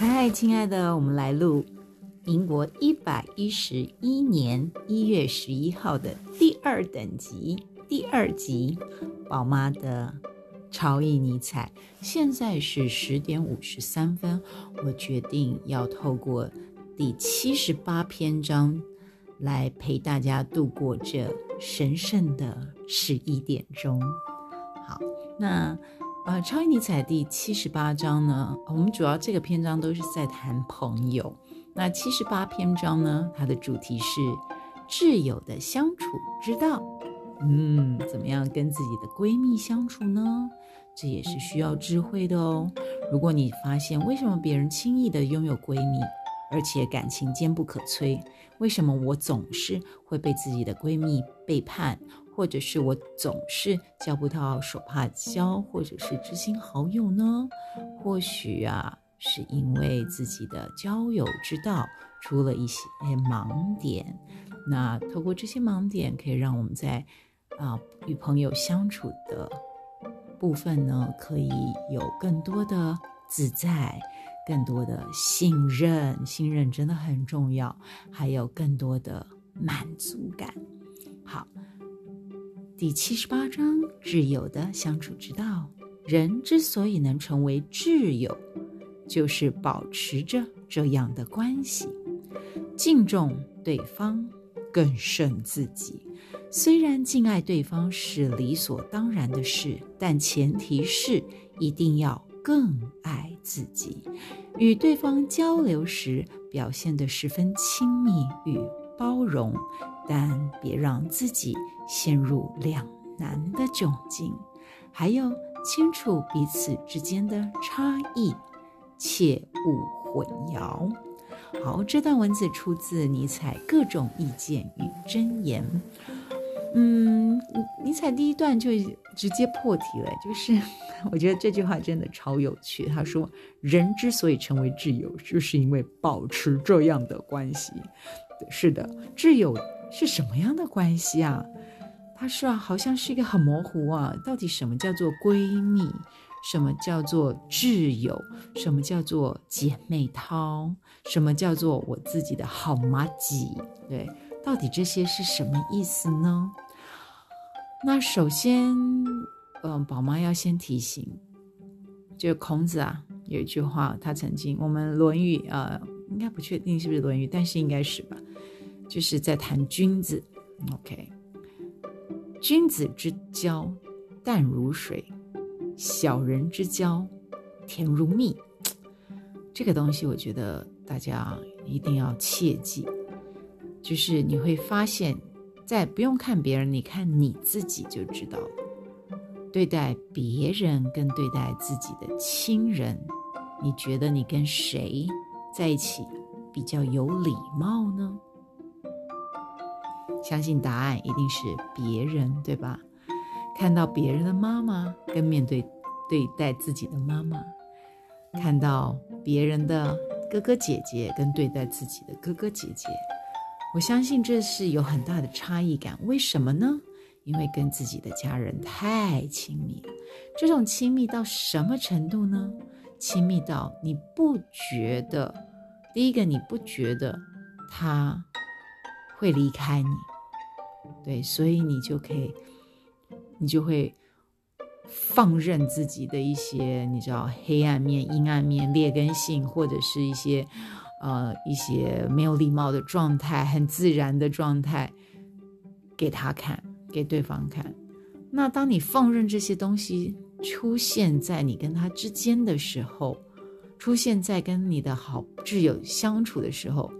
嗨，亲爱的，我们来录民国一百一十一年一月十一号的第二等级第二集，宝妈的超意尼采。现在是十点五十三分，我决定要透过第七十八篇章来陪大家度过这神圣的十一点钟。好，那。呃，超尼采第七十八章呢，我们主要这个篇章都是在谈朋友。那七十八篇章呢，它的主题是挚友的相处之道。嗯，怎么样跟自己的闺蜜相处呢？这也是需要智慧的哦。如果你发现为什么别人轻易的拥有闺蜜，而且感情坚不可摧，为什么我总是会被自己的闺蜜背叛？或者是我总是交不到手帕交，或者是知心好友呢？或许啊，是因为自己的交友之道出了一些盲点。那透过这些盲点，可以让我们在啊与朋友相处的部分呢，可以有更多的自在，更多的信任。信任真的很重要，还有更多的满足感。好。第七十八章挚友的相处之道。人之所以能成为挚友，就是保持着这样的关系：敬重对方，更胜自己。虽然敬爱对方是理所当然的事，但前提是一定要更爱自己。与对方交流时，表现得十分亲密与包容。但别让自己陷入两难的窘境，还有清楚彼此之间的差异，切勿混淆。好，这段文字出自尼采《各种意见与箴言》。嗯，尼采第一段就直接破题了，就是 我觉得这句话真的超有趣。他说：“人之所以成为挚友，就是因为保持这样的关系。”是的，挚友。是什么样的关系啊？他说啊，好像是一个很模糊啊。到底什么叫做闺蜜？什么叫做挚友？什么叫做姐妹淘？什么叫做我自己的好妈吉？对，到底这些是什么意思呢？那首先，嗯，宝妈要先提醒，就孔子啊，有一句话，他曾经我们《论语》啊，应该不确定是不是《论语》，但是应该是吧。就是在谈君子，OK，君子之交淡如水，小人之交甜如蜜。这个东西我觉得大家一定要切记。就是你会发现，在不用看别人，你看你自己就知道了。对待别人跟对待自己的亲人，你觉得你跟谁在一起比较有礼貌呢？相信答案一定是别人，对吧？看到别人的妈妈跟面对对待自己的妈妈，看到别人的哥哥姐姐跟对待自己的哥哥姐姐，我相信这是有很大的差异感。为什么呢？因为跟自己的家人太亲密。这种亲密到什么程度呢？亲密到你不觉得，第一个你不觉得他。会离开你，对，所以你就可以，你就会放任自己的一些，你知道黑暗面、阴暗面、劣根性，或者是一些呃一些没有礼貌的状态，很自然的状态，给他看，给对方看。那当你放任这些东西出现在你跟他之间的时候，出现在跟你的好挚友相处的时候，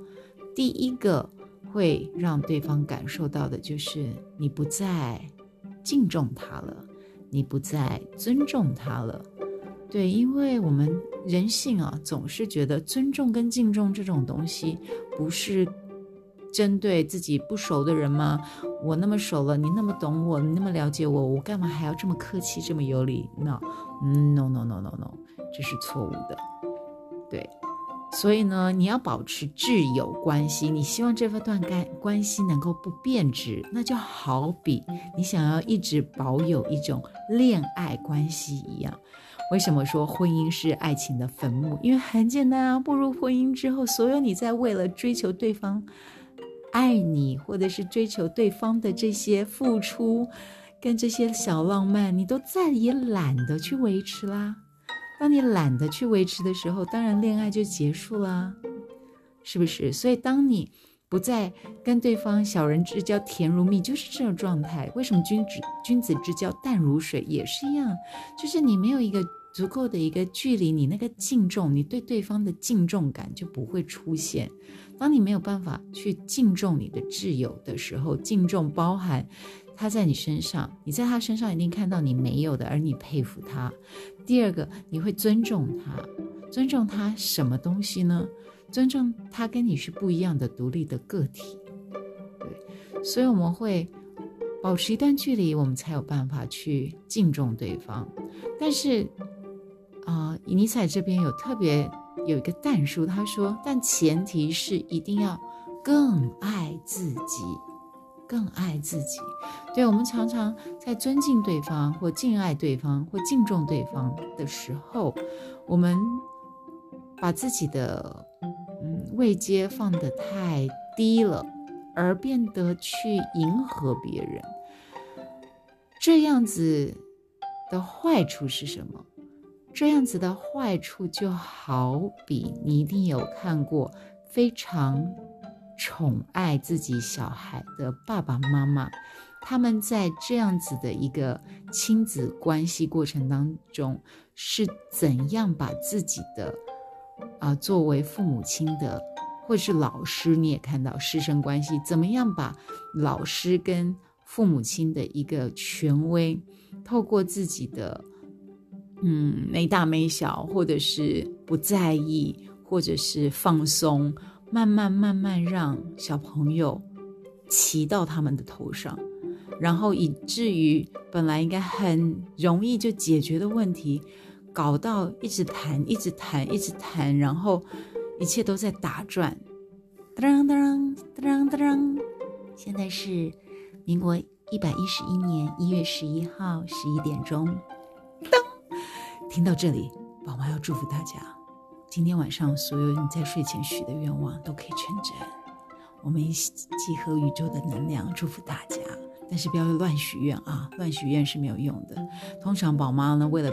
第一个。会让对方感受到的就是你不再敬重他了，你不再尊重他了。对，因为我们人性啊，总是觉得尊重跟敬重这种东西不是针对自己不熟的人吗？我那么熟了，你那么懂我，你那么了解我，我干嘛还要这么客气，这么有礼？No，no，no，no，no，no，这是错误的。对，所以呢，你要保持挚友关系，你希望这份段干关系能够不变质，那就好比你想要一直保有一种恋爱关系一样。为什么说婚姻是爱情的坟墓？因为很简单啊，步入婚姻之后，所有你在为了追求对方爱你，或者是追求对方的这些付出，跟这些小浪漫，你都再也懒得去维持啦。当你懒得去维持的时候，当然恋爱就结束啦，是不是？所以当你不再跟对方小人之交甜如蜜，就是这种状态。为什么君子君子之交淡如水也是一样？就是你没有一个。足够的一个距离，你那个敬重，你对对方的敬重感就不会出现。当你没有办法去敬重你的挚友的时候，敬重包含他在你身上，你在他身上一定看到你没有的，而你佩服他。第二个，你会尊重他，尊重他什么东西呢？尊重他跟你是不一样的独立的个体。对，所以我们会。保持一段距离，我们才有办法去敬重对方。但是，啊，尼采这边有特别有一个但书，他说，但前提是一定要更爱自己，更爱自己。对我们常常在尊敬对方或敬爱对方或敬重对方的时候，我们把自己的嗯位阶放得太低了。而变得去迎合别人，这样子的坏处是什么？这样子的坏处就好比你一定有看过非常宠爱自己小孩的爸爸妈妈，他们在这样子的一个亲子关系过程当中，是怎样把自己的啊作为父母亲的。或是老师，你也看到师生关系怎么样把老师跟父母亲的一个权威，透过自己的嗯没大没小，或者是不在意，或者是放松，慢慢慢慢让小朋友骑到他们的头上，然后以至于本来应该很容易就解决的问题，搞到一直谈，一直谈，一直谈，然后。一切都在打转，当当当当当！现在是民国一百一十一年一月十一号十一点钟。听到这里，宝妈要祝福大家，今天晚上所有你在睡前许的愿望都可以成真。我们一起集合宇宙的能量，祝福大家。但是不要乱许愿啊，乱许愿是没有用的。通常宝妈呢，为了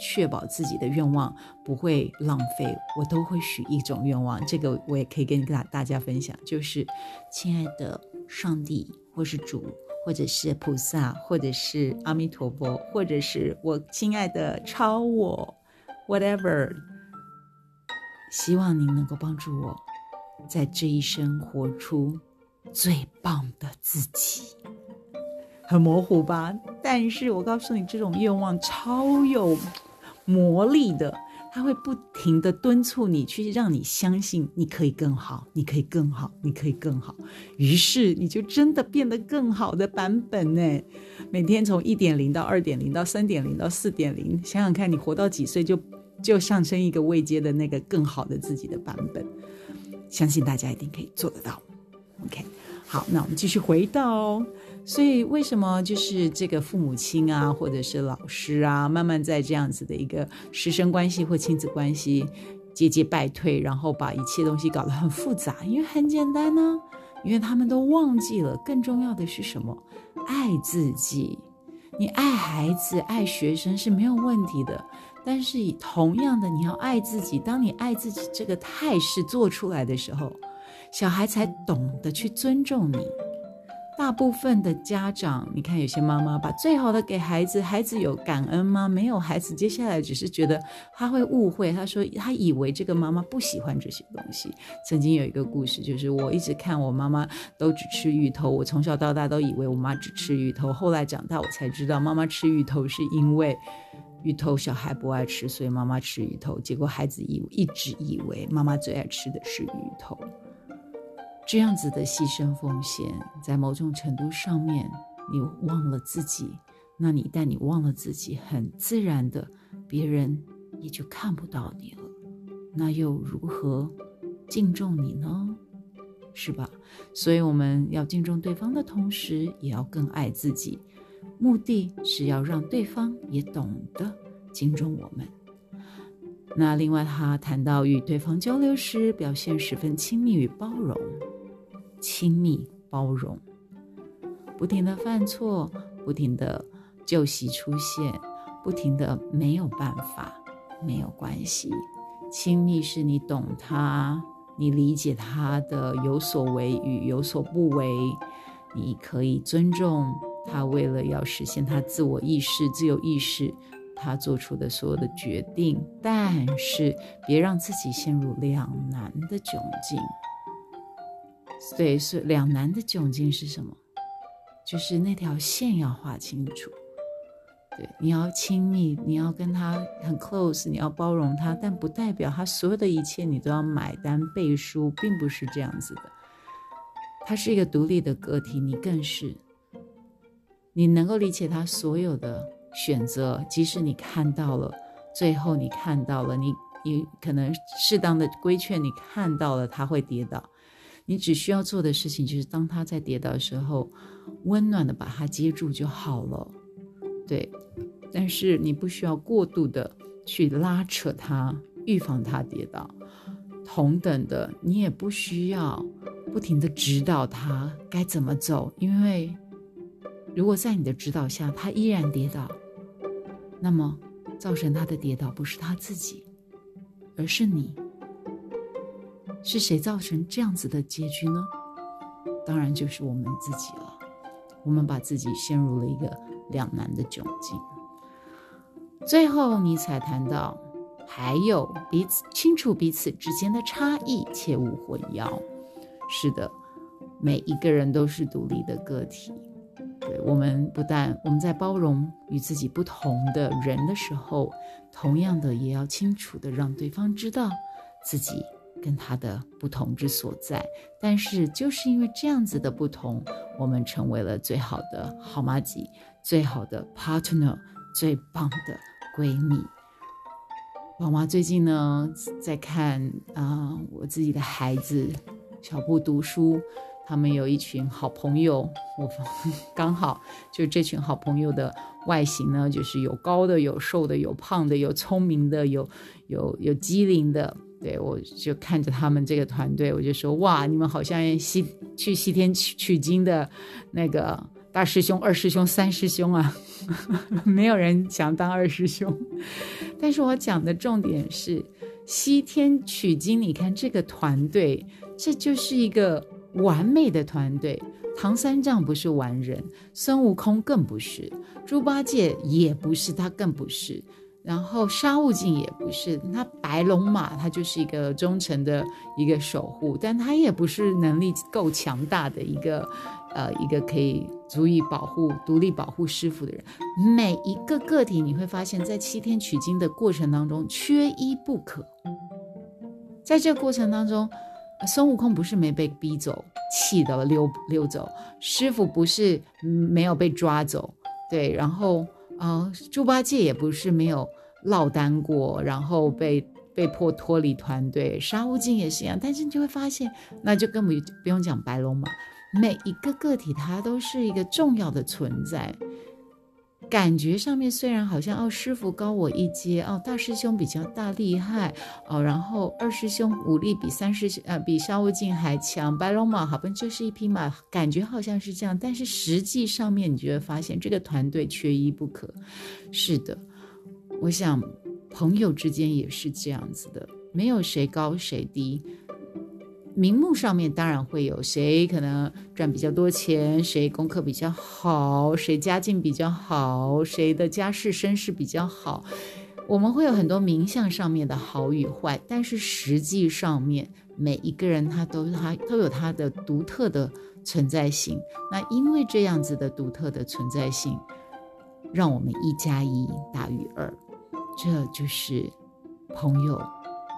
确保自己的愿望不会浪费，我都会许一种愿望。这个我也可以跟大大家分享，就是亲爱的上帝，或是主，或者是菩萨，或者是阿弥陀佛，或者是我亲爱的超我，whatever。希望您能够帮助我，在这一生活出最棒的自己。很模糊吧？但是我告诉你，这种愿望超有。魔力的，他会不停的敦促你，去让你相信你可以更好，你可以更好，你可以更好。于是你就真的变得更好的版本呢。每天从一点零到二点零到三点零到四点零，想想看你活到几岁，就就上升一个未接的那个更好的自己的版本。相信大家一定可以做得到。OK，好，那我们继续回到。所以，为什么就是这个父母亲啊，或者是老师啊，慢慢在这样子的一个师生关系或亲子关系节节败退，然后把一切东西搞得很复杂？因为很简单呢，因为他们都忘记了，更重要的是什么？爱自己。你爱孩子、爱学生是没有问题的，但是以同样的，你要爱自己。当你爱自己这个态势做出来的时候，小孩才懂得去尊重你。大部分的家长，你看有些妈妈把最好的给孩子，孩子有感恩吗？没有，孩子接下来只是觉得他会误会，他说他以为这个妈妈不喜欢这些东西。曾经有一个故事，就是我一直看我妈妈都只吃芋头，我从小到大都以为我妈只吃芋头，后来长大我才知道，妈妈吃芋头是因为芋头小孩不爱吃，所以妈妈吃芋头，结果孩子以一直以为妈妈最爱吃的是芋头。这样子的牺牲奉献，在某种程度上面，你忘了自己。那你一旦你忘了自己，很自然的，别人也就看不到你了。那又如何敬重你呢？是吧？所以我们要敬重对方的同时，也要更爱自己。目的是要让对方也懂得敬重我们。那另外，他谈到与对方交流时，表现十分亲密与包容。亲密包容，不停的犯错，不停的旧习出现，不停的没有办法，没有关系。亲密是你懂他，你理解他的有所为与有所不为，你可以尊重他，为了要实现他自我意识、自由意识。他做出的所有的决定，但是别让自己陷入两难的窘境。对，是两难的窘境是什么？就是那条线要画清楚。对，你要亲密，你要跟他很 close，你要包容他，但不代表他所有的一切你都要买单背书，并不是这样子的。他是一个独立的个体，你更是，你能够理解他所有的。选择，即使你看到了，最后你看到了，你你可能适当的规劝，你看到了他会跌倒，你只需要做的事情就是，当他在跌倒的时候，温暖的把他接住就好了。对，但是你不需要过度的去拉扯他，预防他跌倒。同等的，你也不需要不停的指导他该怎么走，因为。如果在你的指导下，他依然跌倒，那么造成他的跌倒不是他自己，而是你。是谁造成这样子的结局呢？当然就是我们自己了。我们把自己陷入了一个两难的窘境。最后，尼采谈到，还有彼此清楚彼此之间的差异，切勿混淆。是的，每一个人都是独立的个体。对我们不但我们在包容与自己不同的人的时候，同样的也要清楚的让对方知道自己跟他的不同之所在。但是就是因为这样子的不同，我们成为了最好的好妈吉，最好的 partner，最棒的闺蜜。宝妈最近呢在看啊，我自己的孩子小布读书。他们有一群好朋友，我 刚好就这群好朋友的外形呢，就是有高的，有瘦的，有胖的，有聪明的，有有有机灵的。对我就看着他们这个团队，我就说哇，你们好像西去西天取取经的那个大师兄、二师兄、三师兄啊，没有人想当二师兄。但是我讲的重点是西天取经，你看这个团队，这就是一个。完美的团队，唐三藏不是完人，孙悟空更不是，猪八戒也不是，他更不是，然后沙悟净也不是，那白龙马他就是一个忠诚的一个守护，但他也不是能力够强大的一个，呃，一个可以足以保护、独立保护师傅的人。每一个个体，你会发现在七天取经的过程当中，缺一不可。在这个过程当中。孙悟空不是没被逼走，气的溜溜走；师傅不是没有被抓走，对。然后哦，猪八戒也不是没有落单过，然后被被迫脱离团队。沙悟净也是一样。但是你就会发现，那就根本不用讲白龙马，每一个个体它都是一个重要的存在。感觉上面虽然好像哦，师傅高我一阶哦，大师兄比较大厉害哦，然后二师兄武力比三师兄呃比沙悟净还强，白龙马好像就是一匹马，感觉好像是这样，但是实际上面你就会发现这个团队缺一不可。是的，我想朋友之间也是这样子的，没有谁高谁低。名目上面当然会有谁可能赚比较多钱，谁功课比较好，谁家境比较好，谁的家世身世比较好，我们会有很多名相上面的好与坏，但是实际上面每一个人他都他都有他的独特的存在性。那因为这样子的独特的存在性，让我们一加一大于二，这就是朋友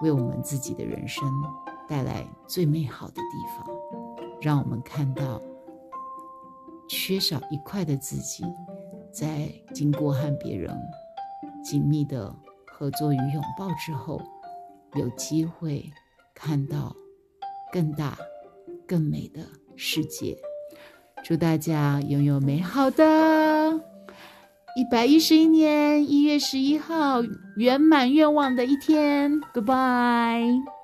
为我们自己的人生。带来最美好的地方，让我们看到缺少一块的自己，在经过和别人紧密的合作与拥抱之后，有机会看到更大、更美的世界。祝大家拥有美好的一百一十一年一月十一号圆满愿望的一天。Goodbye。